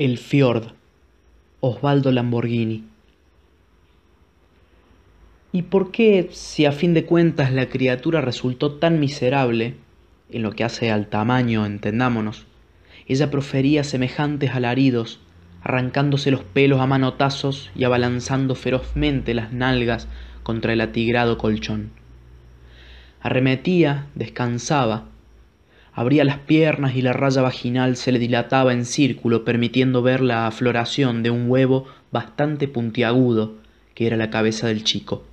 El Fiord, Osvaldo Lamborghini. ¿Y por qué, si a fin de cuentas la criatura resultó tan miserable, en lo que hace al tamaño, entendámonos, ella profería semejantes alaridos, arrancándose los pelos a manotazos y abalanzando ferozmente las nalgas contra el atigrado colchón? Arremetía, descansaba, abría las piernas y la raya vaginal se le dilataba en círculo permitiendo ver la afloración de un huevo bastante puntiagudo que era la cabeza del chico.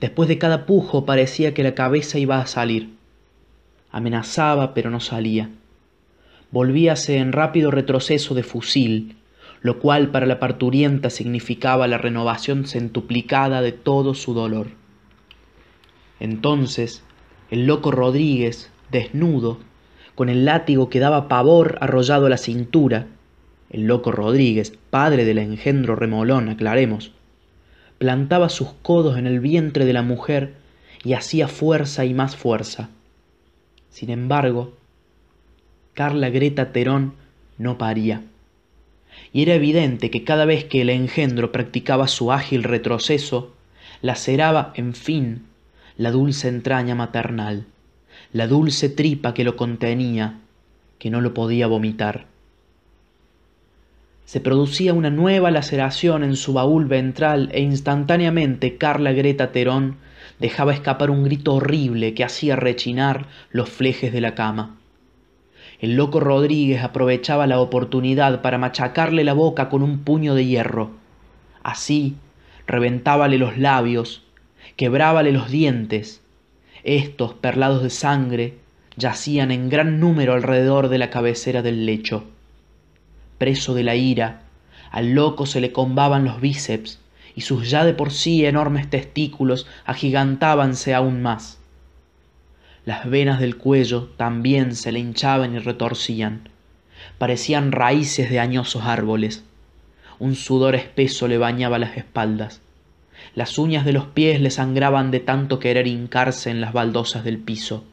Después de cada pujo parecía que la cabeza iba a salir. Amenazaba pero no salía. Volvíase en rápido retroceso de fusil, lo cual para la parturienta significaba la renovación centuplicada de todo su dolor. Entonces el loco Rodríguez, desnudo, con el látigo que daba pavor arrollado a la cintura, el loco Rodríguez, padre del engendro remolón, aclaremos, plantaba sus codos en el vientre de la mujer y hacía fuerza y más fuerza. Sin embargo, Carla Greta Terón no paría. Y era evidente que cada vez que el engendro practicaba su ágil retroceso, laceraba, en fin, la dulce entraña maternal la dulce tripa que lo contenía, que no lo podía vomitar. Se producía una nueva laceración en su baúl ventral e instantáneamente Carla Greta Terón dejaba escapar un grito horrible que hacía rechinar los flejes de la cama. El loco Rodríguez aprovechaba la oportunidad para machacarle la boca con un puño de hierro. Así, reventábale los labios, quebrábale los dientes, estos, perlados de sangre, yacían en gran número alrededor de la cabecera del lecho. Preso de la ira, al loco se le combaban los bíceps y sus ya de por sí enormes testículos agigantábanse aún más. Las venas del cuello también se le hinchaban y retorcían. Parecían raíces de añosos árboles. Un sudor espeso le bañaba las espaldas. Las uñas de los pies le sangraban de tanto querer hincarse en las baldosas del piso.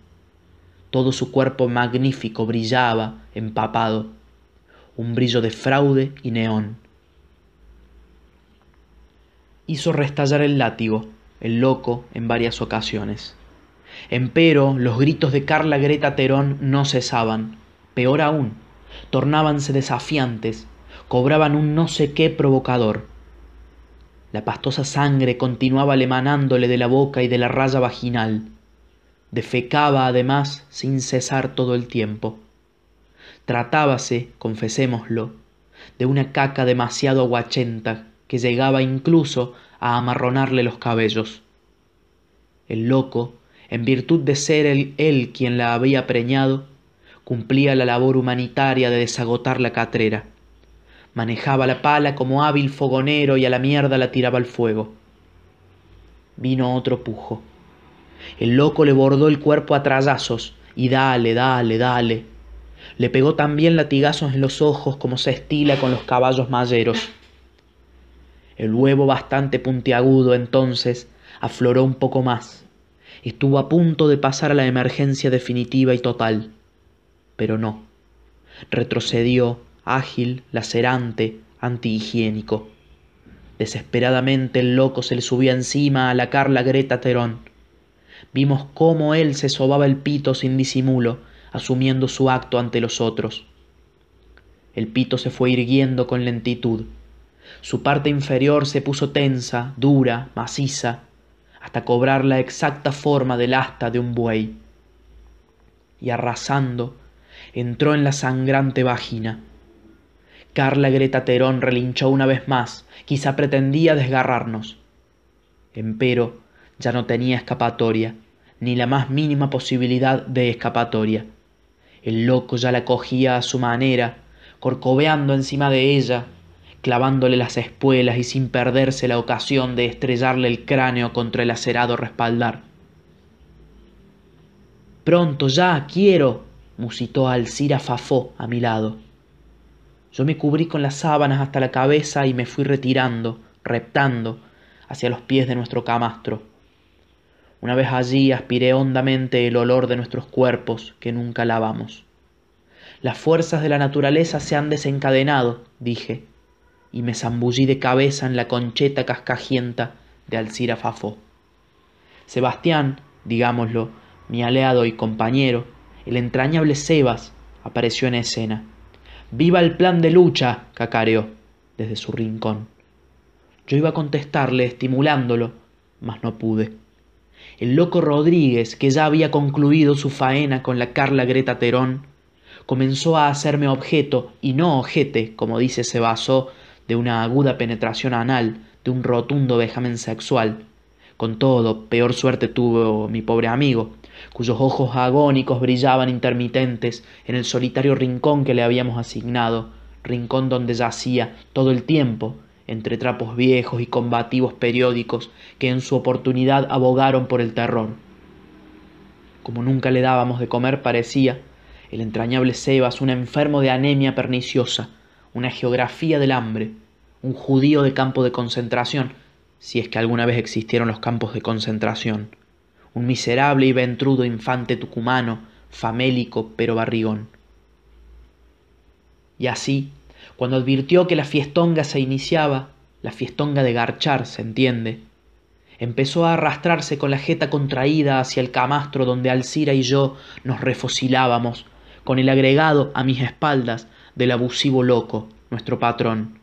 Todo su cuerpo magnífico brillaba, empapado, un brillo de fraude y neón. Hizo restallar el látigo, el loco, en varias ocasiones. Empero los gritos de Carla Greta Terón no cesaban. Peor aún, tornábanse desafiantes, cobraban un no sé qué provocador. La pastosa sangre continuaba emanándole de la boca y de la raya vaginal. Defecaba además sin cesar todo el tiempo. Tratábase, confesémoslo, de una caca demasiado aguachenta que llegaba incluso a amarronarle los cabellos. El loco, en virtud de ser él, él quien la había preñado, cumplía la labor humanitaria de desagotar la catrera manejaba la pala como hábil fogonero y a la mierda la tiraba al fuego. Vino otro pujo. El loco le bordó el cuerpo a trallazos y dale, dale, dale. Le pegó también latigazos en los ojos como se estila con los caballos mayeros. El huevo bastante puntiagudo entonces afloró un poco más. Estuvo a punto de pasar a la emergencia definitiva y total. Pero no. Retrocedió ágil, lacerante, antihigiénico. Desesperadamente el loco se le subía encima a la Carla Greta Terón. Vimos cómo él se sobaba el pito sin disimulo, asumiendo su acto ante los otros. El pito se fue irguiendo con lentitud. Su parte inferior se puso tensa, dura, maciza, hasta cobrar la exacta forma del asta de un buey. Y arrasando, entró en la sangrante vagina Carla Greta Terón relinchó una vez más, quizá pretendía desgarrarnos. Empero ya no tenía escapatoria, ni la más mínima posibilidad de escapatoria. El loco ya la cogía a su manera, corcoveando encima de ella, clavándole las espuelas y sin perderse la ocasión de estrellarle el cráneo contra el acerado respaldar. Pronto, ya, quiero, musitó Alcira Fafó a mi lado. Yo me cubrí con las sábanas hasta la cabeza y me fui retirando, reptando, hacia los pies de nuestro camastro. Una vez allí aspiré hondamente el olor de nuestros cuerpos que nunca lavamos. Las fuerzas de la naturaleza se han desencadenado, dije, y me zambullí de cabeza en la concheta cascajienta de Alcira Fafó. Sebastián, digámoslo, mi aliado y compañero, el entrañable Sebas, apareció en escena. ¡Viva el plan de lucha! cacareó desde su rincón. Yo iba a contestarle, estimulándolo, mas no pude. El loco Rodríguez, que ya había concluido su faena con la Carla Greta Terón, comenzó a hacerme objeto, y no ojete, como dice se basó, de una aguda penetración anal, de un rotundo vejamen sexual. Con todo, peor suerte tuvo mi pobre amigo, cuyos ojos agónicos brillaban intermitentes en el solitario rincón que le habíamos asignado, rincón donde yacía todo el tiempo, entre trapos viejos y combativos periódicos que en su oportunidad abogaron por el terror. Como nunca le dábamos de comer, parecía, el entrañable Sebas, un enfermo de anemia perniciosa, una geografía del hambre, un judío de campo de concentración, si es que alguna vez existieron los campos de concentración, un miserable y ventrudo infante tucumano, famélico pero barrigón. Y así, cuando advirtió que la fiestonga se iniciaba, la fiestonga de garchar, se entiende, empezó a arrastrarse con la jeta contraída hacia el camastro donde Alcira y yo nos refocilábamos, con el agregado a mis espaldas del abusivo loco, nuestro patrón.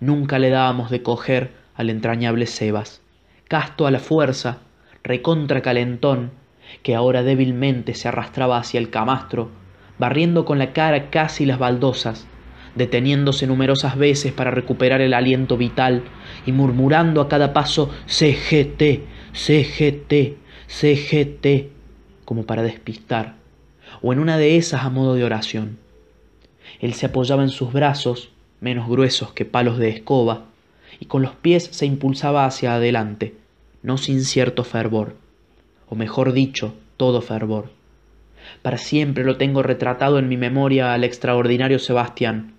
Nunca le dábamos de coger al entrañable Sebas, casto a la fuerza, recontra calentón, que ahora débilmente se arrastraba hacia el camastro, barriendo con la cara casi las baldosas, deteniéndose numerosas veces para recuperar el aliento vital y murmurando a cada paso CGT, CGT, CGT, como para despistar, o en una de esas a modo de oración. Él se apoyaba en sus brazos, menos gruesos que palos de escoba, y con los pies se impulsaba hacia adelante, no sin cierto fervor, o mejor dicho, todo fervor. Para siempre lo tengo retratado en mi memoria al extraordinario Sebastián.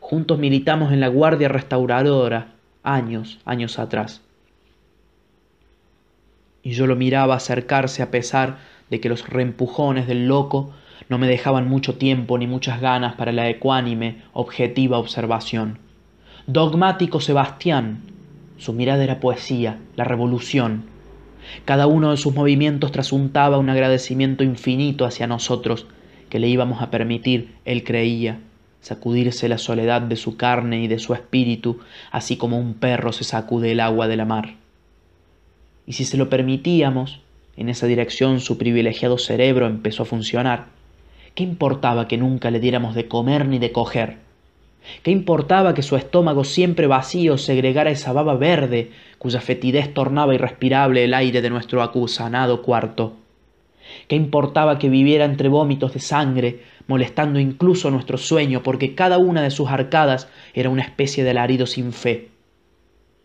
Juntos militamos en la Guardia Restauradora, años, años atrás. Y yo lo miraba acercarse a pesar de que los reempujones del loco no me dejaban mucho tiempo ni muchas ganas para la ecuánime, objetiva observación. Dogmático Sebastián, su mirada era poesía, la revolución. Cada uno de sus movimientos trasuntaba un agradecimiento infinito hacia nosotros, que le íbamos a permitir, él creía, sacudirse la soledad de su carne y de su espíritu, así como un perro se sacude el agua de la mar. Y si se lo permitíamos, en esa dirección su privilegiado cerebro empezó a funcionar. ¿Qué importaba que nunca le diéramos de comer ni de coger? ¿Qué importaba que su estómago siempre vacío segregara esa baba verde cuya fetidez tornaba irrespirable el aire de nuestro acusanado cuarto? ¿Qué importaba que viviera entre vómitos de sangre, molestando incluso nuestro sueño, porque cada una de sus arcadas era una especie de alarido sin fe?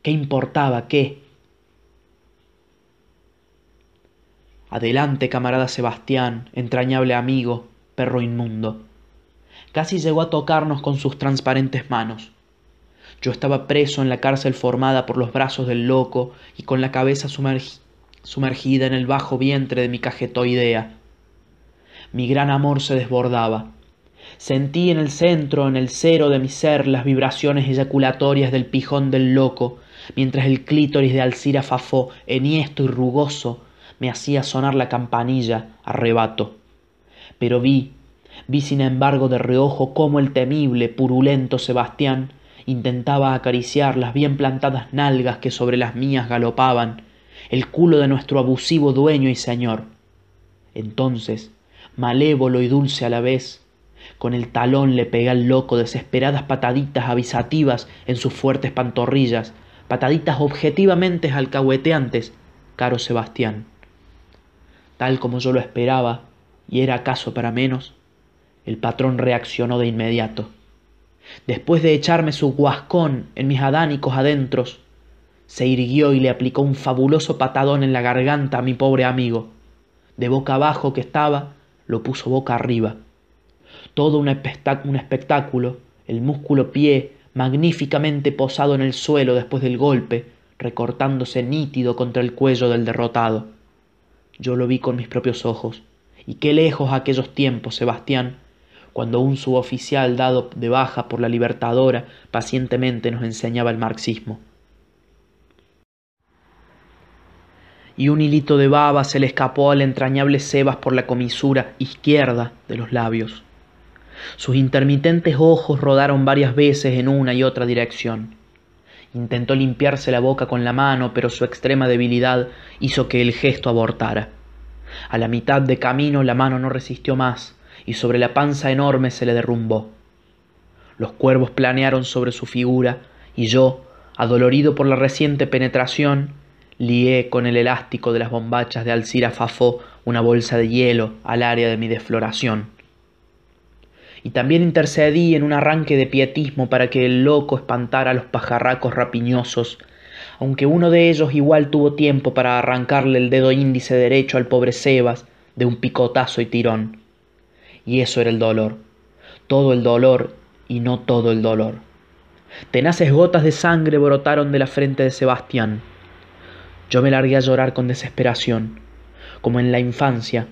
¿Qué importaba qué? Adelante, camarada Sebastián, entrañable amigo, perro inmundo casi llegó a tocarnos con sus transparentes manos. Yo estaba preso en la cárcel formada por los brazos del loco y con la cabeza sumergida en el bajo vientre de mi cajetoidea. Mi gran amor se desbordaba. Sentí en el centro, en el cero de mi ser, las vibraciones eyaculatorias del pijón del loco, mientras el clítoris de Alcira Fafó, enhiesto y rugoso, me hacía sonar la campanilla, arrebato. Pero vi, Vi sin embargo de reojo cómo el temible, purulento Sebastián intentaba acariciar las bien plantadas nalgas que sobre las mías galopaban, el culo de nuestro abusivo dueño y señor. Entonces, malévolo y dulce a la vez, con el talón le pega al loco desesperadas pataditas avisativas en sus fuertes pantorrillas, pataditas objetivamente alcahueteantes, caro Sebastián. Tal como yo lo esperaba, y era acaso para menos, el patrón reaccionó de inmediato. Después de echarme su guascón en mis adánicos adentros, se irguió y le aplicó un fabuloso patadón en la garganta a mi pobre amigo. De boca abajo que estaba, lo puso boca arriba. Todo un, un espectáculo, el músculo pie magníficamente posado en el suelo después del golpe, recortándose nítido contra el cuello del derrotado. Yo lo vi con mis propios ojos. Y qué lejos aquellos tiempos, Sebastián, cuando un suboficial dado de baja por la Libertadora pacientemente nos enseñaba el marxismo. y un hilito de baba se le escapó al entrañable Sebas por la comisura izquierda de los labios. Sus intermitentes ojos rodaron varias veces en una y otra dirección. Intentó limpiarse la boca con la mano, pero su extrema debilidad hizo que el gesto abortara. A la mitad de camino la mano no resistió más, y sobre la panza enorme se le derrumbó. Los cuervos planearon sobre su figura, y yo, adolorido por la reciente penetración, lié con el elástico de las bombachas de Alcira Fafó una bolsa de hielo al área de mi desfloración. Y también intercedí en un arranque de pietismo para que el loco espantara a los pajarracos rapiñosos, aunque uno de ellos igual tuvo tiempo para arrancarle el dedo índice derecho al pobre Sebas de un picotazo y tirón. Y eso era el dolor, todo el dolor y no todo el dolor. Tenaces gotas de sangre brotaron de la frente de Sebastián. Yo me largué a llorar con desesperación, como en la infancia,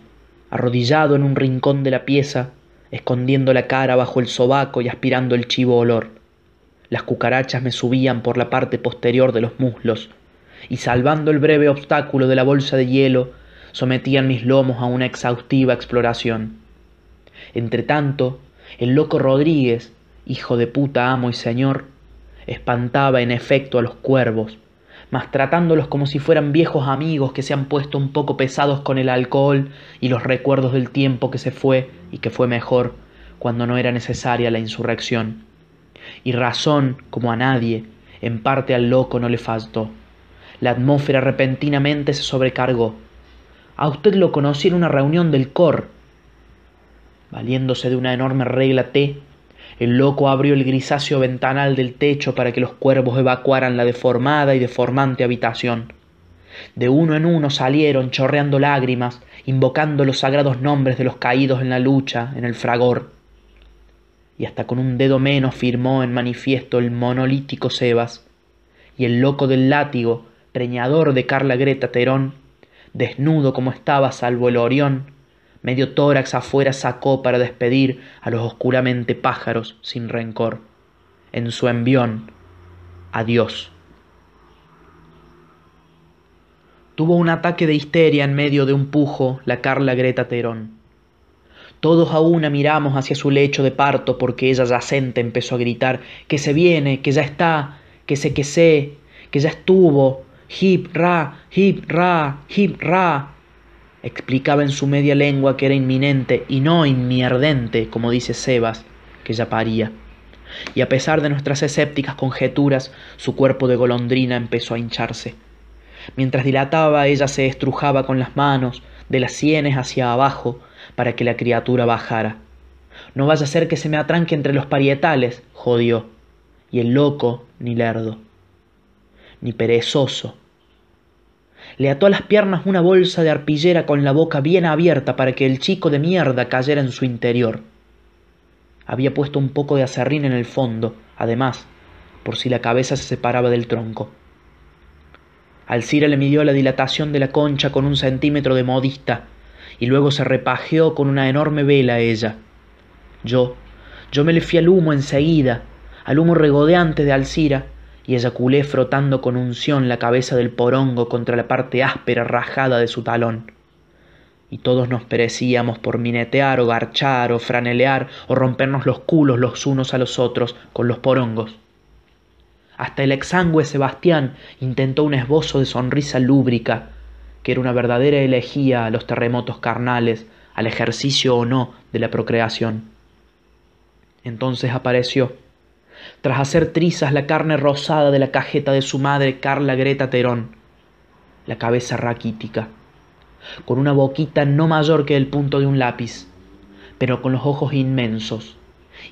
arrodillado en un rincón de la pieza, escondiendo la cara bajo el sobaco y aspirando el chivo olor. Las cucarachas me subían por la parte posterior de los muslos, y salvando el breve obstáculo de la bolsa de hielo, sometían mis lomos a una exhaustiva exploración. Entretanto, el loco Rodríguez, hijo de puta amo y señor, espantaba en efecto a los cuervos, mas tratándolos como si fueran viejos amigos que se han puesto un poco pesados con el alcohol y los recuerdos del tiempo que se fue y que fue mejor cuando no era necesaria la insurrección. Y razón, como a nadie, en parte al loco no le faltó. La atmósfera repentinamente se sobrecargó. A usted lo conocí en una reunión del COR. Valiéndose de una enorme regla T, el loco abrió el grisáceo ventanal del techo para que los cuervos evacuaran la deformada y deformante habitación. De uno en uno salieron chorreando lágrimas, invocando los sagrados nombres de los caídos en la lucha, en el fragor. Y hasta con un dedo menos firmó en manifiesto el monolítico Sebas, y el loco del látigo, preñador de Carla Greta Terón, desnudo como estaba salvo el orión, medio tórax afuera sacó para despedir a los oscuramente pájaros sin rencor. En su envión, adiós. Tuvo un ataque de histeria en medio de un pujo la Carla Greta Terón. Todos a una miramos hacia su lecho de parto porque ella yacente empezó a gritar que se viene, que ya está, que se que sé, que ya estuvo, hip ra, hip ra, hip ra, explicaba en su media lengua que era inminente y no inmierdente, como dice Sebas, que ya paría. Y a pesar de nuestras escépticas conjeturas, su cuerpo de golondrina empezó a hincharse. Mientras dilataba, ella se estrujaba con las manos, de las sienes hacia abajo, para que la criatura bajara. No vaya a ser que se me atranque entre los parietales, jodió. Y el loco, ni lerdo, ni perezoso, le ató a las piernas una bolsa de arpillera con la boca bien abierta para que el chico de mierda cayera en su interior. Había puesto un poco de acerrín en el fondo, además, por si la cabeza se separaba del tronco. Alcira le midió la dilatación de la concha con un centímetro de modista, y luego se repajeó con una enorme vela a ella. Yo, yo me le fui al humo enseguida, al humo regodeante de Alcira, y eyaculé frotando con unción la cabeza del porongo contra la parte áspera rajada de su talón. Y todos nos perecíamos por minetear o garchar o franelear o rompernos los culos los unos a los otros con los porongos. Hasta el exangüe Sebastián intentó un esbozo de sonrisa lúbrica, que era una verdadera elegía a los terremotos carnales, al ejercicio o no de la procreación. Entonces apareció tras hacer trizas la carne rosada de la cajeta de su madre Carla Greta Terón, la cabeza raquítica, con una boquita no mayor que el punto de un lápiz, pero con los ojos inmensos,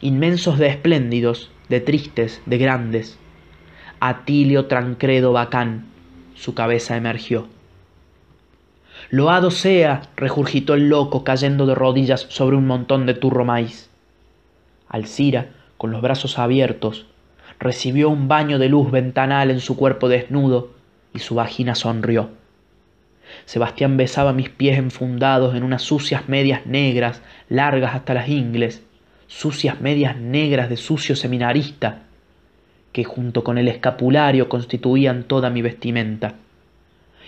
inmensos de espléndidos, de tristes, de grandes. Atilio Trancredo Bacán, su cabeza emergió. Loado sea, regurgitó el loco cayendo de rodillas sobre un montón de turro maíz. Alcira con los brazos abiertos, recibió un baño de luz ventanal en su cuerpo desnudo y su vagina sonrió. Sebastián besaba mis pies enfundados en unas sucias medias negras, largas hasta las ingles, sucias medias negras de sucio seminarista, que junto con el escapulario constituían toda mi vestimenta.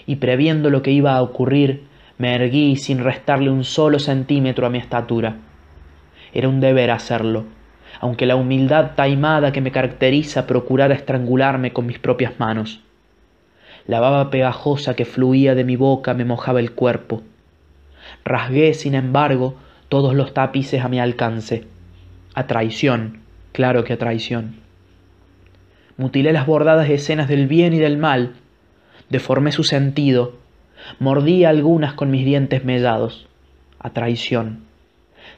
Y previendo lo que iba a ocurrir, me erguí sin restarle un solo centímetro a mi estatura. Era un deber hacerlo, aunque la humildad taimada que me caracteriza procurara estrangularme con mis propias manos. La baba pegajosa que fluía de mi boca me mojaba el cuerpo. Rasgué, sin embargo, todos los tapices a mi alcance. A traición, claro que a traición. Mutilé las bordadas escenas del bien y del mal, deformé su sentido, mordí algunas con mis dientes mellados. A traición.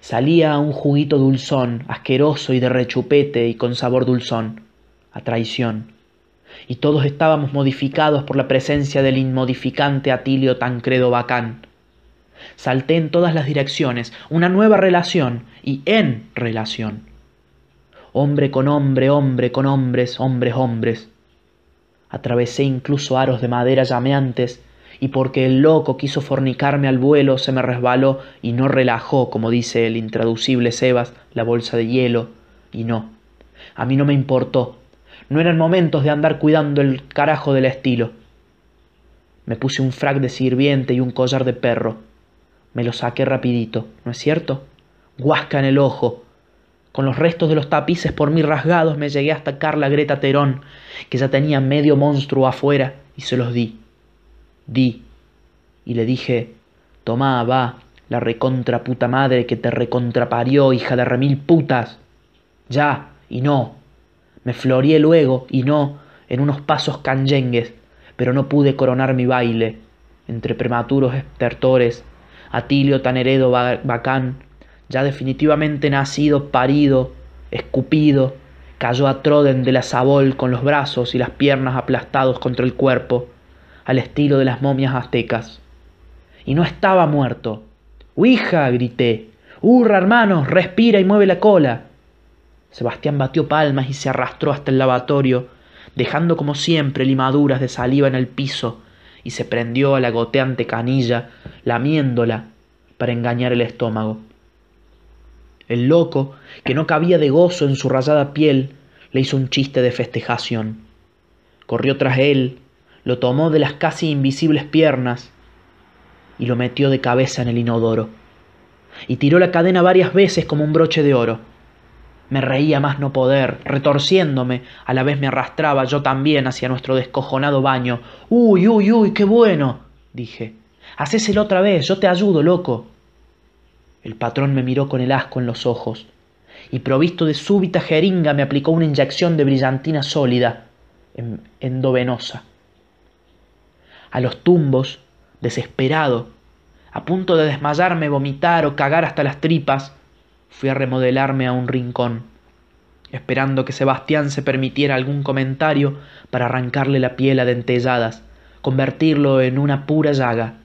Salía un juguito dulzón, asqueroso y de rechupete y con sabor dulzón. A traición. Y todos estábamos modificados por la presencia del inmodificante Atilio Tancredo Bacán Salté en todas las direcciones, una nueva relación y en relación. Hombre con hombre, hombre con hombres, hombres, hombres. Atravesé incluso aros de madera llameantes y porque el loco quiso fornicarme al vuelo se me resbaló y no relajó, como dice el intraducible Sebas, la bolsa de hielo, y no. A mí no me importó. No eran momentos de andar cuidando el carajo del estilo. Me puse un frac de sirviente y un collar de perro me lo saqué rapidito, ¿no es cierto? Guasca en el ojo. Con los restos de los tapices por mí rasgados me llegué hasta Carla Greta Terón, que ya tenía medio monstruo afuera, y se los di. Di. Y le dije, tomá, va, la recontra puta madre que te recontraparió, hija de remil putas. Ya, y no. Me floreé luego, y no, en unos pasos canyengues, pero no pude coronar mi baile, entre prematuros estertores Atilio Taneredo Bacán, ya definitivamente nacido, parido, escupido, cayó a Troden de la Sabol con los brazos y las piernas aplastados contra el cuerpo, al estilo de las momias aztecas. Y no estaba muerto. ¡Huija! grité. ¡Hurra, hermanos! ¡Respira y mueve la cola! Sebastián batió palmas y se arrastró hasta el lavatorio, dejando como siempre limaduras de saliva en el piso y se prendió a la goteante canilla, lamiéndola para engañar el estómago. El loco, que no cabía de gozo en su rayada piel, le hizo un chiste de festejación. Corrió tras él, lo tomó de las casi invisibles piernas y lo metió de cabeza en el inodoro, y tiró la cadena varias veces como un broche de oro. Me reía más no poder, retorciéndome, a la vez me arrastraba yo también hacia nuestro descojonado baño. Uy, uy, uy, qué bueno, dije. Hacéselo otra vez, yo te ayudo, loco. El patrón me miró con el asco en los ojos, y provisto de súbita jeringa me aplicó una inyección de brillantina sólida, endovenosa. A los tumbos, desesperado, a punto de desmayarme, vomitar o cagar hasta las tripas, fui a remodelarme a un rincón, esperando que Sebastián se permitiera algún comentario para arrancarle la piel a dentelladas, convertirlo en una pura llaga.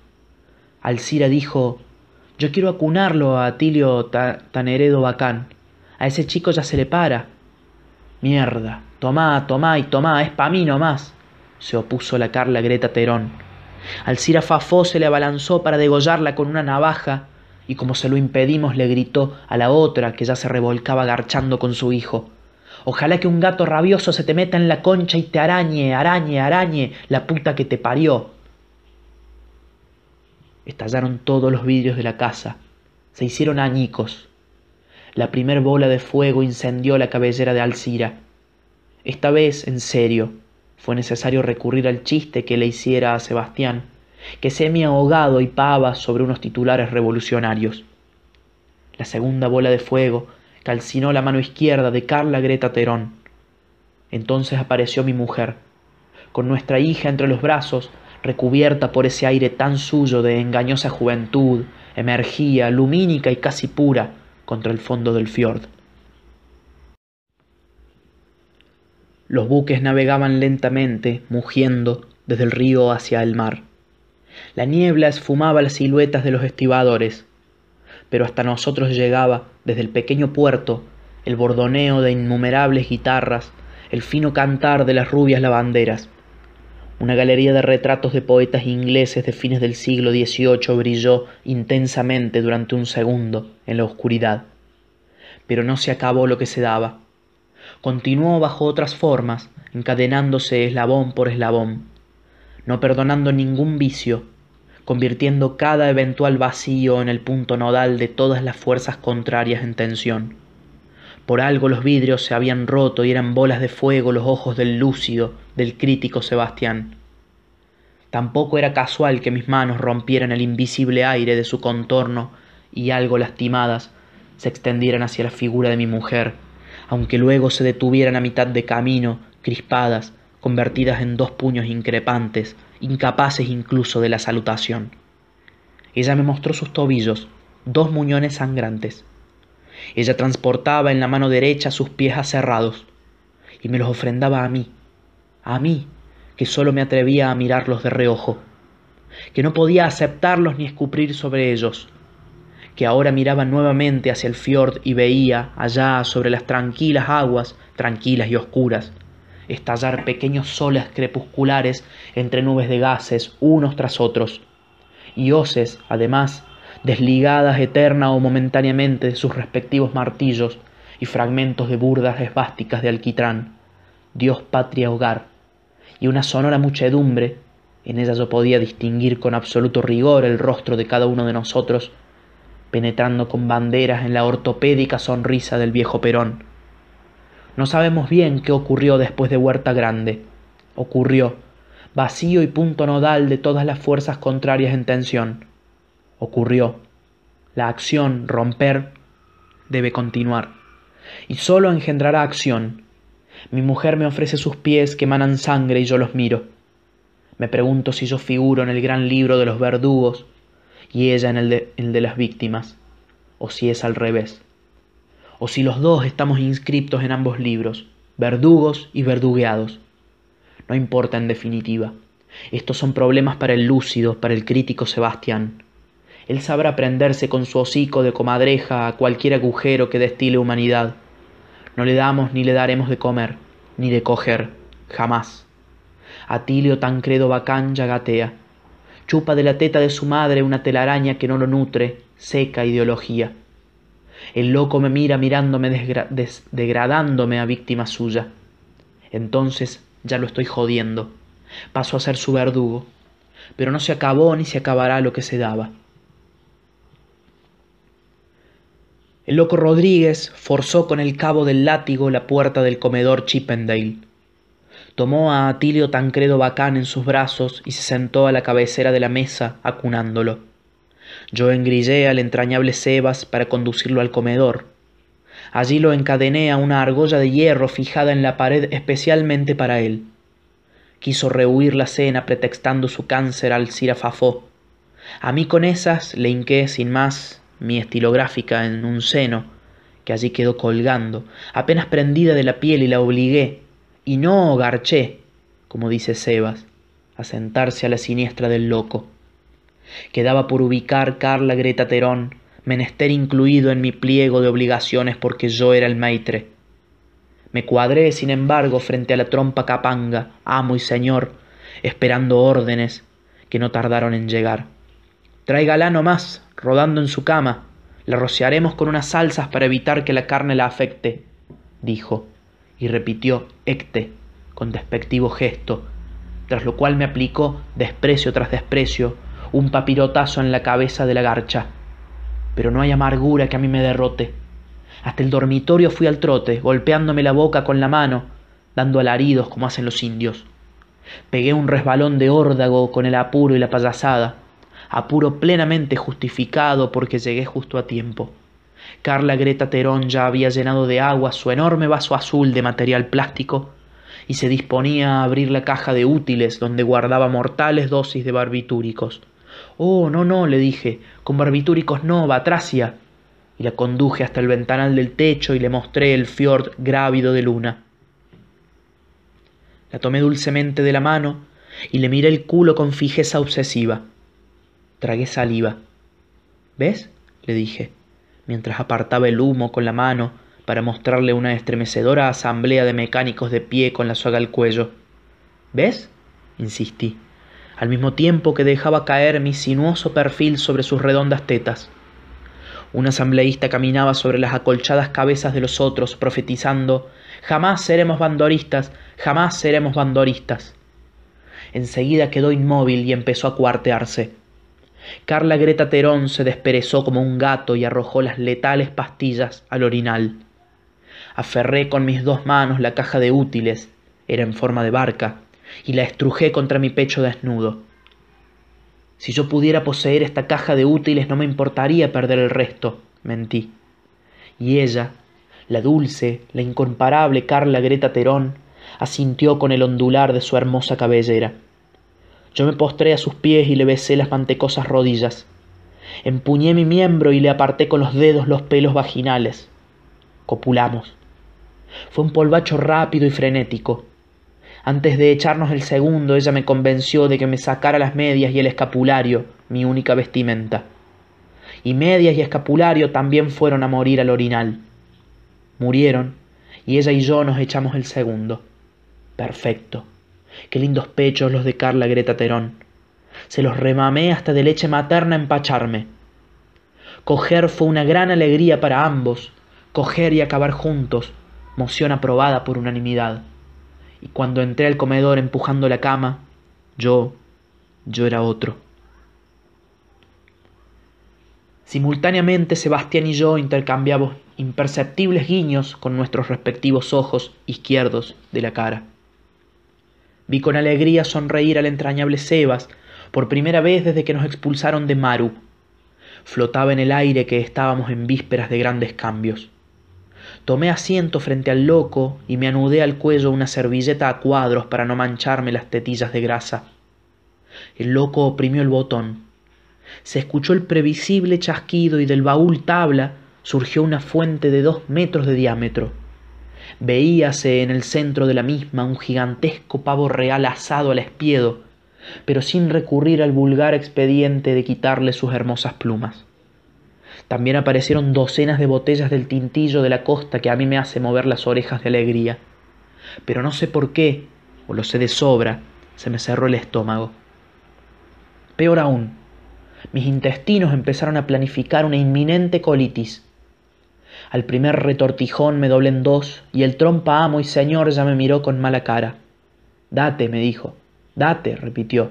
Alcira dijo Yo quiero acunarlo a Atilio Taneredo Bacán. A ese chico ya se le para. Mierda, tomá, tomá y tomá, es pa' mí nomás, se opuso la Carla Greta Terón. Alcira Fafó se le abalanzó para degollarla con una navaja y como se lo impedimos le gritó a la otra que ya se revolcaba garchando con su hijo. Ojalá que un gato rabioso se te meta en la concha y te arañe, arañe, arañe, la puta que te parió. Estallaron todos los vidrios de la casa, se hicieron añicos. La primer bola de fuego incendió la cabellera de Alcira. Esta vez, en serio, fue necesario recurrir al chiste que le hiciera a Sebastián que semi ahogado y pava sobre unos titulares revolucionarios. La segunda bola de fuego calcinó la mano izquierda de Carla Greta Terón. Entonces apareció mi mujer, con nuestra hija entre los brazos, recubierta por ese aire tan suyo de engañosa juventud, emergía, lumínica y casi pura, contra el fondo del fiord. Los buques navegaban lentamente, mugiendo, desde el río hacia el mar. La niebla esfumaba las siluetas de los estibadores, pero hasta nosotros llegaba, desde el pequeño puerto, el bordoneo de innumerables guitarras, el fino cantar de las rubias lavanderas. Una galería de retratos de poetas ingleses de fines del siglo XVIII brilló intensamente durante un segundo en la oscuridad. pero no se acabó lo que se daba. Continuó bajo otras formas, encadenándose eslabón por eslabón, no perdonando ningún vicio, convirtiendo cada eventual vacío en el punto nodal de todas las fuerzas contrarias en tensión. Por algo los vidrios se habían roto y eran bolas de fuego los ojos del lúcido, del crítico Sebastián. Tampoco era casual que mis manos rompieran el invisible aire de su contorno y algo lastimadas se extendieran hacia la figura de mi mujer, aunque luego se detuvieran a mitad de camino, crispadas, convertidas en dos puños increpantes, incapaces incluso de la salutación. Ella me mostró sus tobillos, dos muñones sangrantes. Ella transportaba en la mano derecha sus pies aserrados y me los ofrendaba a mí, a mí, que sólo me atrevía a mirarlos de reojo, que no podía aceptarlos ni escupir sobre ellos, que ahora miraba nuevamente hacia el fiord y veía, allá sobre las tranquilas aguas, tranquilas y oscuras, estallar pequeños soles crepusculares entre nubes de gases unos tras otros, y hoces, además, desligadas eterna o momentáneamente de sus respectivos martillos y fragmentos de burdas esvásticas de alquitrán, Dios patria hogar, y una sonora muchedumbre, en ella yo podía distinguir con absoluto rigor el rostro de cada uno de nosotros, penetrando con banderas en la ortopédica sonrisa del viejo Perón, no sabemos bien qué ocurrió después de Huerta Grande. Ocurrió, vacío y punto nodal de todas las fuerzas contrarias en tensión. Ocurrió. La acción, romper, debe continuar. Y sólo engendrará acción. Mi mujer me ofrece sus pies que emanan sangre y yo los miro. Me pregunto si yo figuro en el gran libro de los verdugos y ella en el de, las víctimas, o si es al revés o si los dos estamos inscriptos en ambos libros, verdugos y verdugueados. No importa en definitiva. Estos son problemas para el lúcido, para el crítico Sebastián. Él sabrá prenderse con su hocico de comadreja a cualquier agujero que destile humanidad. No le damos ni le daremos de comer, ni de coger, jamás. Atilio Tancredo Bacán ya gatea. Chupa de la teta de su madre una telaraña que no lo nutre, seca ideología. El loco me mira mirándome degradándome a víctima suya. Entonces ya lo estoy jodiendo. Paso a ser su verdugo. Pero no se acabó ni se acabará lo que se daba. El loco Rodríguez forzó con el cabo del látigo la puerta del comedor Chippendale. Tomó a Atilio Tancredo Bacán en sus brazos y se sentó a la cabecera de la mesa acunándolo. Yo engrillé al entrañable Sebas para conducirlo al comedor. Allí lo encadené a una argolla de hierro fijada en la pared especialmente para él. Quiso rehuir la cena pretextando su cáncer al cirafafó. A mí con esas le hinqué sin más mi estilográfica en un seno, que allí quedó colgando, apenas prendida de la piel y la obligué, y no garché, como dice Sebas, a sentarse a la siniestra del loco. Quedaba por ubicar Carla Greta Terón, menester incluido en mi pliego de obligaciones porque yo era el maitre. Me cuadré, sin embargo, frente a la trompa capanga, amo y señor, esperando órdenes que no tardaron en llegar. Tráigala más, rodando en su cama. La rociaremos con unas salsas para evitar que la carne la afecte, dijo, y repitió ecte, con despectivo gesto, tras lo cual me aplicó desprecio tras desprecio un papirotazo en la cabeza de la garcha. Pero no hay amargura que a mí me derrote. Hasta el dormitorio fui al trote, golpeándome la boca con la mano, dando alaridos como hacen los indios. Pegué un resbalón de órdago con el apuro y la payasada, apuro plenamente justificado porque llegué justo a tiempo. Carla Greta Terón ya había llenado de agua su enorme vaso azul de material plástico y se disponía a abrir la caja de útiles donde guardaba mortales dosis de barbitúricos. Oh, no, no, le dije, con barbitúricos no, batracia. Y la conduje hasta el ventanal del techo y le mostré el fiord grávido de luna. La tomé dulcemente de la mano y le miré el culo con fijeza obsesiva. Tragué saliva. ¿Ves? le dije, mientras apartaba el humo con la mano para mostrarle una estremecedora asamblea de mecánicos de pie con la soga al cuello. ¿Ves? insistí al mismo tiempo que dejaba caer mi sinuoso perfil sobre sus redondas tetas. Un asambleísta caminaba sobre las acolchadas cabezas de los otros, profetizando Jamás seremos bandoristas, jamás seremos bandoristas. Enseguida quedó inmóvil y empezó a cuartearse. Carla Greta Terón se desperezó como un gato y arrojó las letales pastillas al orinal. Aferré con mis dos manos la caja de útiles, era en forma de barca, y la estrujé contra mi pecho desnudo. Si yo pudiera poseer esta caja de útiles no me importaría perder el resto, mentí. Y ella, la dulce, la incomparable Carla Greta Terón, asintió con el ondular de su hermosa cabellera. Yo me postré a sus pies y le besé las mantecosas rodillas. Empuñé mi miembro y le aparté con los dedos los pelos vaginales. Copulamos. Fue un polvacho rápido y frenético. Antes de echarnos el segundo, ella me convenció de que me sacara las medias y el escapulario, mi única vestimenta. Y medias y escapulario también fueron a morir al orinal. Murieron, y ella y yo nos echamos el segundo. Perfecto. Qué lindos pechos los de Carla Greta Terón. Se los remamé hasta de leche materna empacharme. Coger fue una gran alegría para ambos, coger y acabar juntos, moción aprobada por unanimidad. Y cuando entré al comedor empujando la cama, yo, yo era otro. Simultáneamente Sebastián y yo intercambiamos imperceptibles guiños con nuestros respectivos ojos izquierdos de la cara. Vi con alegría sonreír al entrañable Sebas, por primera vez desde que nos expulsaron de Maru. Flotaba en el aire que estábamos en vísperas de grandes cambios. Tomé asiento frente al loco y me anudé al cuello una servilleta a cuadros para no mancharme las tetillas de grasa. El loco oprimió el botón. Se escuchó el previsible chasquido y del baúl tabla surgió una fuente de dos metros de diámetro Veíase en el centro de la misma un gigantesco pavo real asado al espiedo, pero sin recurrir al vulgar expediente de quitarle sus hermosas plumas. También aparecieron docenas de botellas del tintillo de la costa que a mí me hace mover las orejas de alegría. Pero no sé por qué, o lo sé de sobra, se me cerró el estómago. Peor aún, mis intestinos empezaron a planificar una inminente colitis al primer retortijón me doblé en dos, y el trompa amo y señor ya me miró con mala cara. Date, me dijo. Date, repitió.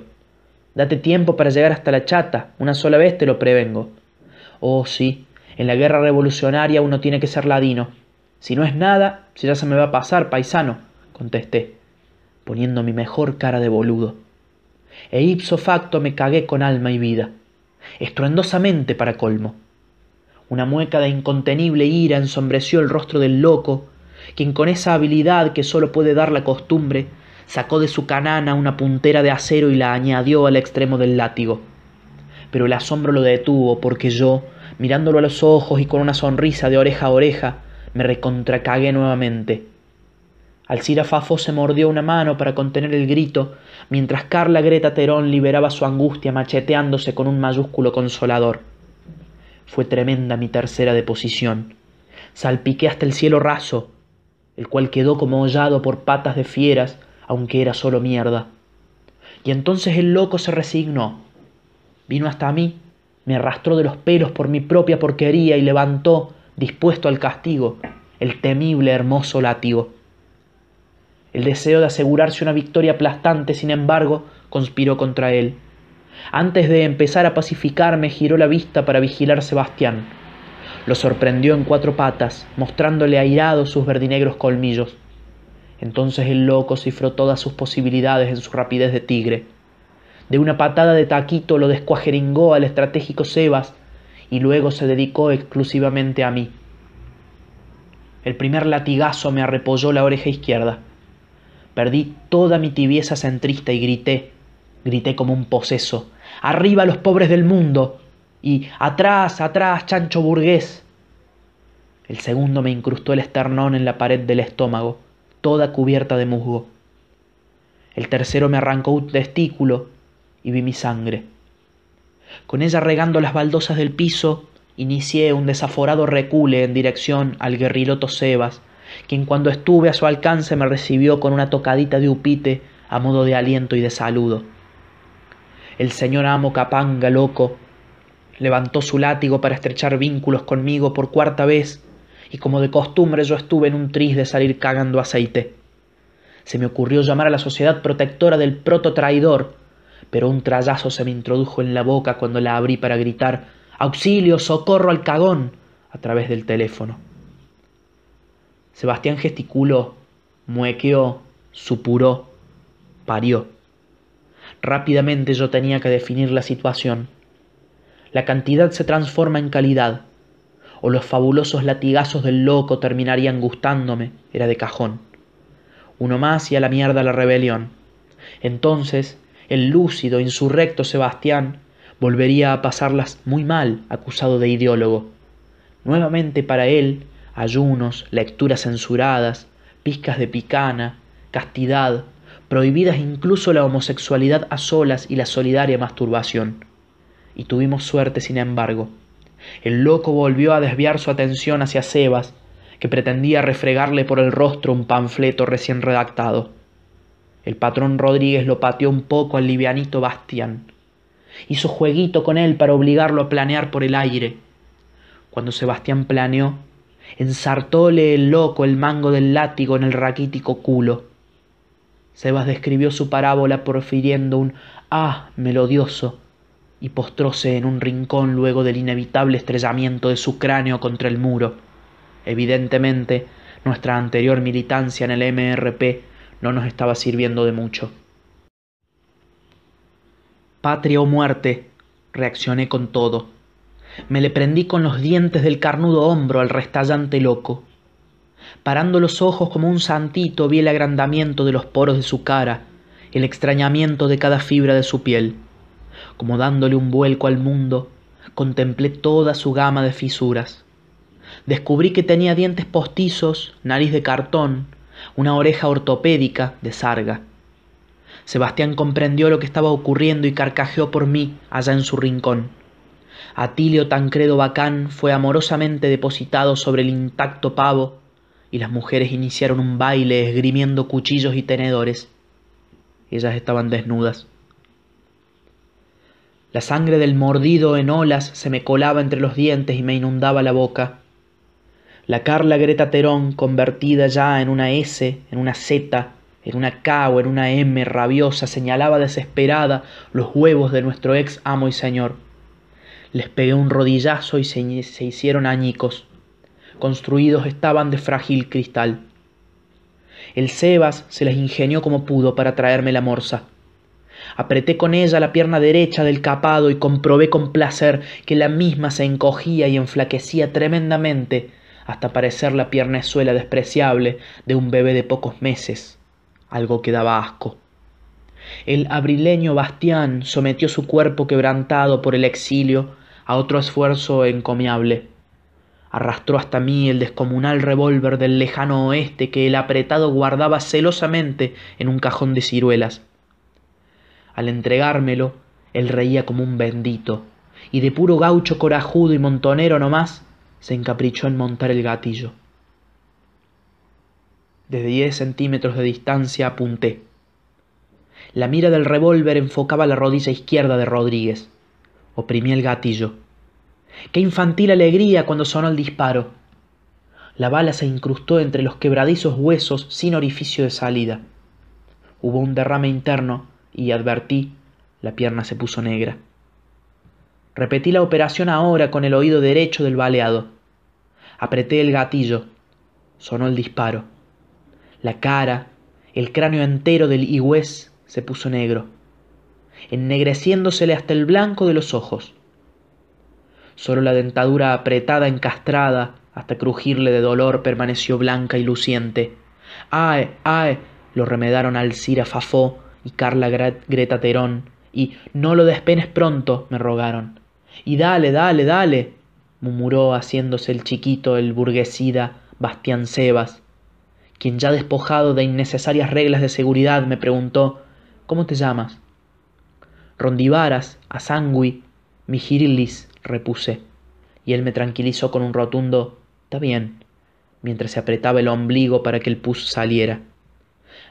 Date tiempo para llegar hasta la chata, una sola vez te lo prevengo. Oh, sí, en la guerra revolucionaria uno tiene que ser ladino. Si no es nada, si ya se me va a pasar, paisano, contesté, poniendo mi mejor cara de boludo. E ipso facto me cagué con alma y vida, estruendosamente para colmo. Una mueca de incontenible ira ensombreció el rostro del loco, quien con esa habilidad que sólo puede dar la costumbre, sacó de su canana una puntera de acero y la añadió al extremo del látigo. Pero el asombro lo detuvo porque yo, mirándolo a los ojos y con una sonrisa de oreja a oreja, me recontracagué nuevamente. Alcira Fafo se mordió una mano para contener el grito, mientras Carla Greta Terón liberaba su angustia macheteándose con un mayúsculo consolador. Fue tremenda mi tercera deposición. Salpiqué hasta el cielo raso, el cual quedó como hollado por patas de fieras, aunque era solo mierda. Y entonces el loco se resignó. Vino hasta mí, me arrastró de los pelos por mi propia porquería y levantó, dispuesto al castigo, el temible hermoso látigo. El deseo de asegurarse una victoria aplastante, sin embargo, conspiró contra él. Antes de empezar a pacificarme, giró la vista para vigilar Sebastián. Lo sorprendió en cuatro patas, mostrándole airado sus verdinegros colmillos. Entonces el loco cifró todas sus posibilidades en su rapidez de tigre. De una patada de taquito lo descuajeringó al estratégico Sebas y luego se dedicó exclusivamente a mí. El primer latigazo me arrepolló la oreja izquierda. Perdí toda mi tibieza centrista y grité, grité como un poseso. Arriba los pobres del mundo. Y atrás, atrás, chancho burgués. El segundo me incrustó el esternón en la pared del estómago, toda cubierta de musgo. El tercero me arrancó un testículo y vi mi sangre. Con ella regando las baldosas del piso, inicié un desaforado recule en dirección al guerriloto Sebas, quien cuando estuve a su alcance me recibió con una tocadita de upite a modo de aliento y de saludo el señor amo capanga loco, levantó su látigo para estrechar vínculos conmigo por cuarta vez, y como de costumbre yo estuve en un tris de salir cagando aceite. Se me ocurrió llamar a la sociedad protectora del proto traidor, pero un trayazo se me introdujo en la boca cuando la abrí para gritar ¡Auxilio, socorro al cagón! a través del teléfono. Sebastián gesticuló, muequeó, supuró, parió. Rápidamente yo tenía que definir la situación. La cantidad se transforma en calidad, o los fabulosos latigazos del loco terminarían gustándome, era de cajón. Uno más y a la mierda la rebelión. Entonces, el lúcido, insurrecto Sebastián volvería a pasarlas muy mal, acusado de ideólogo. Nuevamente para él, ayunos, lecturas censuradas, pizcas de picana, castidad, prohibidas incluso la homosexualidad a solas y la solidaria masturbación. Y tuvimos suerte, sin embargo. El loco volvió a desviar su atención hacia Sebas, que pretendía refregarle por el rostro un panfleto recién redactado. El patrón Rodríguez lo pateó un poco al livianito Bastián. Hizo jueguito con él para obligarlo a planear por el aire. Cuando Sebastián planeó, ensartóle el loco el mango del látigo en el raquítico culo. Sebas describió su parábola profiriendo un ah melodioso y postróse en un rincón luego del inevitable estrellamiento de su cráneo contra el muro. Evidentemente, nuestra anterior militancia en el MRP no nos estaba sirviendo de mucho. Patria o muerte, reaccioné con todo. Me le prendí con los dientes del carnudo hombro al restallante loco. Parando los ojos como un santito vi el agrandamiento de los poros de su cara, el extrañamiento de cada fibra de su piel. Como dándole un vuelco al mundo, contemplé toda su gama de fisuras. Descubrí que tenía dientes postizos, nariz de cartón, una oreja ortopédica de sarga. Sebastián comprendió lo que estaba ocurriendo y carcajeó por mí allá en su rincón. Atilio Tancredo Bacán fue amorosamente depositado sobre el intacto pavo y las mujeres iniciaron un baile esgrimiendo cuchillos y tenedores. Ellas estaban desnudas. La sangre del mordido en olas se me colaba entre los dientes y me inundaba la boca. La Carla Greta Terón, convertida ya en una S, en una Z, en una K o en una M rabiosa, señalaba desesperada los huevos de nuestro ex amo y señor. Les pegué un rodillazo y se, hicieron añicos. Construidos estaban de frágil cristal. El Sebas se las ingenió como pudo para traerme la morsa. Apreté con ella la pierna derecha del capado y comprobé con placer que la misma se encogía y enflaquecía tremendamente hasta parecer la piernezuela despreciable de un bebé de pocos meses, algo que daba asco. El abrileño Bastián sometió su cuerpo quebrantado por el exilio a otro esfuerzo encomiable. Arrastró hasta mí el descomunal revólver del lejano oeste que el apretado guardaba celosamente en un cajón de ciruelas. Al entregármelo, él reía como un bendito, y de puro gaucho corajudo y montonero no más, se encaprichó en montar el gatillo. Desde diez centímetros de distancia apunté. La mira del revólver enfocaba la rodilla izquierda de Rodríguez. Oprimí el gatillo. Qué infantil alegría cuando sonó el disparo. La bala se incrustó entre los quebradizos huesos sin orificio de salida. Hubo un derrame interno y advertí, la pierna se puso negra. Repetí la operación ahora con el oído derecho del baleado. Apreté el gatillo. Sonó el disparo. La cara, el cráneo entero del igüez se puso negro ennegreciéndosele hasta el blanco de los ojos. Solo la dentadura apretada, encastrada, hasta crujirle de dolor, permaneció blanca y luciente. ¡Ae! ¡Ae! lo remedaron Alcira Fafó y Carla Greta Terón, y no lo despenes pronto, me rogaron. Y dale, dale, dale, murmuró haciéndose el chiquito el burguesida Bastián Sebas, quien ya despojado de innecesarias reglas de seguridad me preguntó ¿Cómo te llamas? Rondivaras, Asangui, Migirilis, repuse, y él me tranquilizó con un rotundo Está bien, mientras se apretaba el ombligo para que el pus saliera.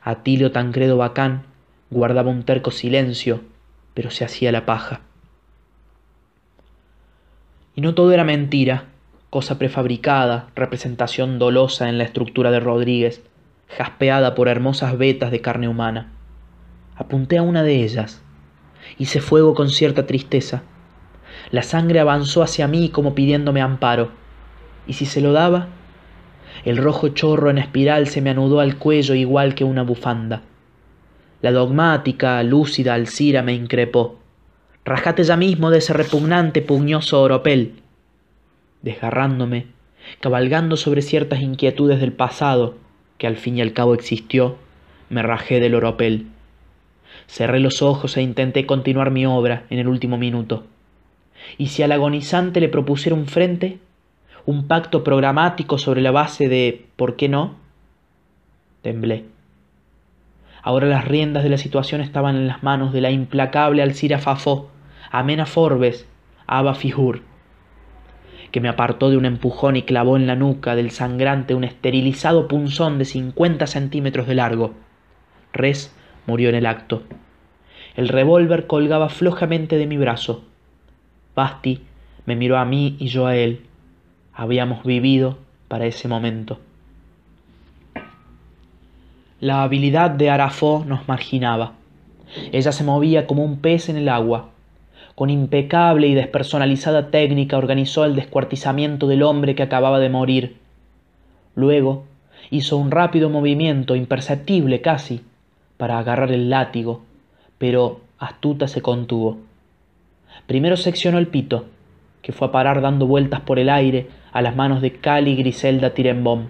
Atilio Tancredo Bacán guardaba un terco silencio, pero se hacía la paja. Y no todo era mentira, cosa prefabricada, representación dolosa en la estructura de Rodríguez, jaspeada por hermosas vetas de carne humana. Apunté a una de ellas. Hice fuego con cierta tristeza. La sangre avanzó hacia mí como pidiéndome amparo. ¿Y si se lo daba? El rojo chorro en espiral se me anudó al cuello igual que una bufanda. La dogmática, lúcida Alcira me increpó. Rajate ya mismo de ese repugnante puñoso oropel. Desgarrándome, cabalgando sobre ciertas inquietudes del pasado, que al fin y al cabo existió, me rajé del oropel. Cerré los ojos e intenté continuar mi obra en el último minuto. ¿Y si al agonizante le propusiera un frente? ¿Un pacto programático sobre la base de ¿por qué no? Temblé. Ahora las riendas de la situación estaban en las manos de la implacable Alcira Fafó, Amena Forbes, Aba Fijur, que me apartó de un empujón y clavó en la nuca del sangrante un esterilizado punzón de cincuenta centímetros de largo. Res murió en el acto. El revólver colgaba flojamente de mi brazo. Basti me miró a mí y yo a él. Habíamos vivido para ese momento. La habilidad de Arafó nos marginaba. Ella se movía como un pez en el agua. Con impecable y despersonalizada técnica organizó el descuartizamiento del hombre que acababa de morir. Luego hizo un rápido movimiento, imperceptible casi, para agarrar el látigo, pero astuta se contuvo. Primero seccionó el pito, que fue a parar dando vueltas por el aire a las manos de Cali Griselda Tirembom.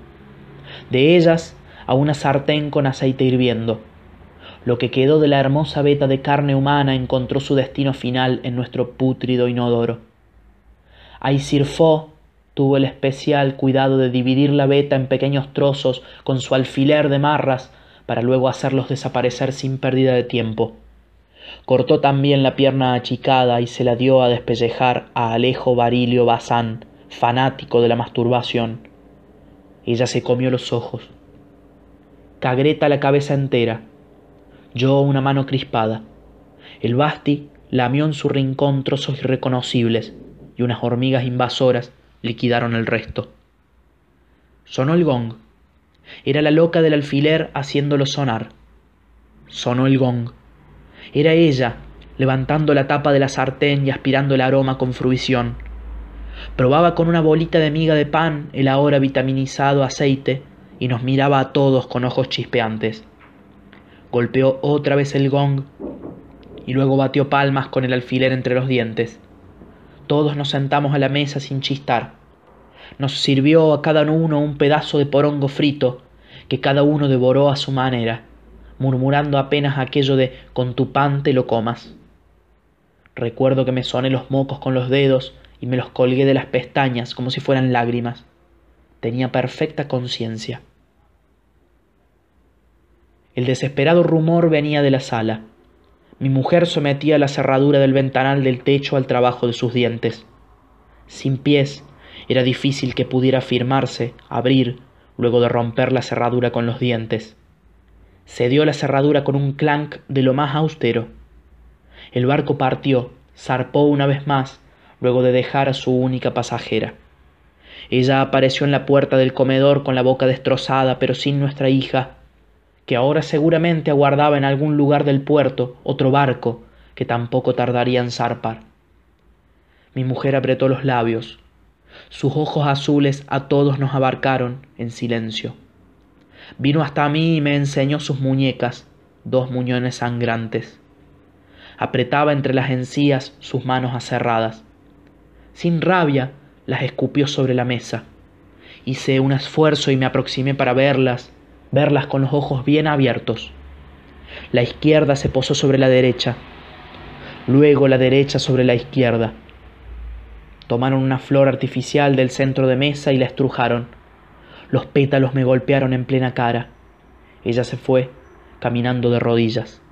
De ellas a una sartén con aceite hirviendo. Lo que quedó de la hermosa veta de carne humana encontró su destino final en nuestro pútrido inodoro. Aisirfó tuvo el especial cuidado de dividir la veta en pequeños trozos con su alfiler de marras para luego hacerlos desaparecer sin pérdida de tiempo. Cortó también la pierna achicada y se la dio a despellejar a Alejo Barilio Bazán, fanático de la masturbación. Ella se comió los ojos. Cagreta la cabeza entera. Yo una mano crispada. El Basti lamió en su rincón trozos irreconocibles y unas hormigas invasoras liquidaron el resto. Sonó el gong. Era la loca del alfiler haciéndolo sonar. Sonó el gong. Era ella, levantando la tapa de la sartén y aspirando el aroma con fruición. Probaba con una bolita de miga de pan el ahora vitaminizado aceite y nos miraba a todos con ojos chispeantes. Golpeó otra vez el gong y luego batió palmas con el alfiler entre los dientes. Todos nos sentamos a la mesa sin chistar. Nos sirvió a cada uno un pedazo de porongo frito que cada uno devoró a su manera murmurando apenas aquello de con tu pan te lo comas. Recuerdo que me soné los mocos con los dedos y me los colgué de las pestañas como si fueran lágrimas. Tenía perfecta conciencia. El desesperado rumor venía de la sala. Mi mujer sometía la cerradura del ventanal del techo al trabajo de sus dientes. Sin pies, era difícil que pudiera firmarse, abrir, luego de romper la cerradura con los dientes. Se dio la cerradura con un clank de lo más austero. El barco partió, zarpó una vez más, luego de dejar a su única pasajera. Ella apareció en la puerta del comedor con la boca destrozada, pero sin nuestra hija, que ahora seguramente aguardaba en algún lugar del puerto otro barco que tampoco tardaría en zarpar. Mi mujer apretó los labios. Sus ojos azules a todos nos abarcaron en silencio. Vino hasta mí y me enseñó sus muñecas, dos muñones sangrantes. Apretaba entre las encías sus manos aserradas. Sin rabia las escupió sobre la mesa. Hice un esfuerzo y me aproximé para verlas, verlas con los ojos bien abiertos. La izquierda se posó sobre la derecha, luego la derecha sobre la izquierda. Tomaron una flor artificial del centro de mesa y la estrujaron los pétalos me golpearon en plena cara. Ella se fue, caminando de rodillas.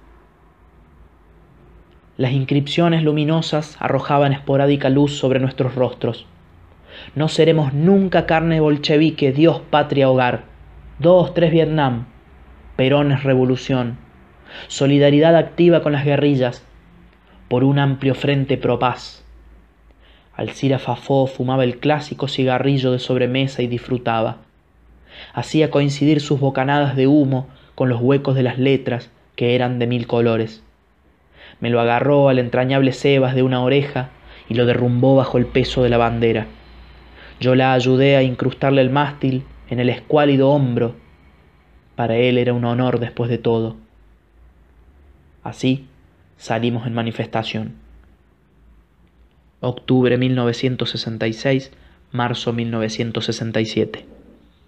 Las inscripciones luminosas arrojaban esporádica luz sobre nuestros rostros. No seremos nunca carne bolchevique, Dios, patria, hogar. Dos, tres, Vietnam. Perón es revolución. Solidaridad activa con las guerrillas. Por un amplio frente pro paz. Alcira Fafó fumaba el clásico cigarrillo de sobremesa y disfrutaba. Hacía coincidir sus bocanadas de humo con los huecos de las letras que eran de mil colores. Me lo agarró al entrañable Sebas de una oreja y lo derrumbó bajo el peso de la bandera. Yo la ayudé a incrustarle el mástil en el escuálido hombro. Para él era un honor después de todo. Así salimos en manifestación. Octubre 1966, marzo 1967.